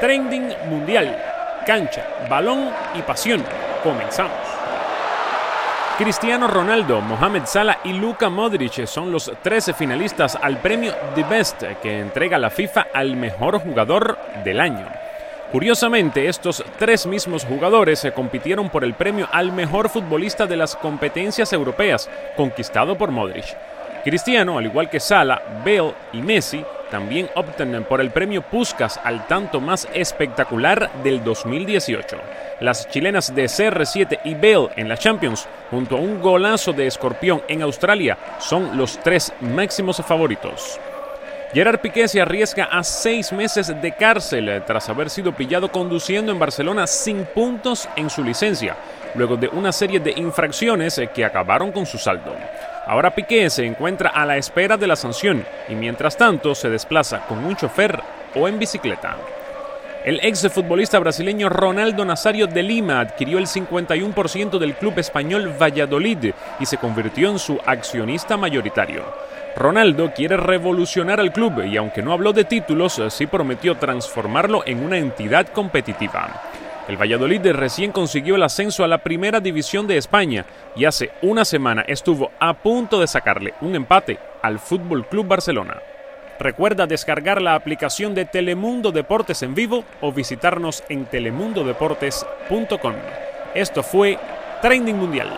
Trending Mundial. Cancha, balón y pasión. Comenzamos. Cristiano Ronaldo, Mohamed Salah y Luka Modric son los 13 finalistas al premio The Best que entrega la FIFA al mejor jugador del año. Curiosamente, estos tres mismos jugadores se compitieron por el premio al mejor futbolista de las competencias europeas, conquistado por Modric. Cristiano, al igual que Salah, Bale y Messi, también optan por el premio Puskas al tanto más espectacular del 2018. Las chilenas de CR7 y Bale en la Champions, junto a un golazo de Escorpión en Australia, son los tres máximos favoritos. Gerard Piqué se arriesga a seis meses de cárcel tras haber sido pillado conduciendo en Barcelona sin puntos en su licencia, luego de una serie de infracciones que acabaron con su saldo. Ahora Piqué se encuentra a la espera de la sanción y mientras tanto se desplaza con un chofer o en bicicleta. El ex futbolista brasileño Ronaldo Nazario de Lima adquirió el 51% del club español Valladolid y se convirtió en su accionista mayoritario. Ronaldo quiere revolucionar al club y aunque no habló de títulos, sí prometió transformarlo en una entidad competitiva. El Valladolid recién consiguió el ascenso a la primera división de España y hace una semana estuvo a punto de sacarle un empate al Fútbol Club Barcelona. Recuerda descargar la aplicación de Telemundo Deportes en vivo o visitarnos en telemundodeportes.com. Esto fue Trending Mundial.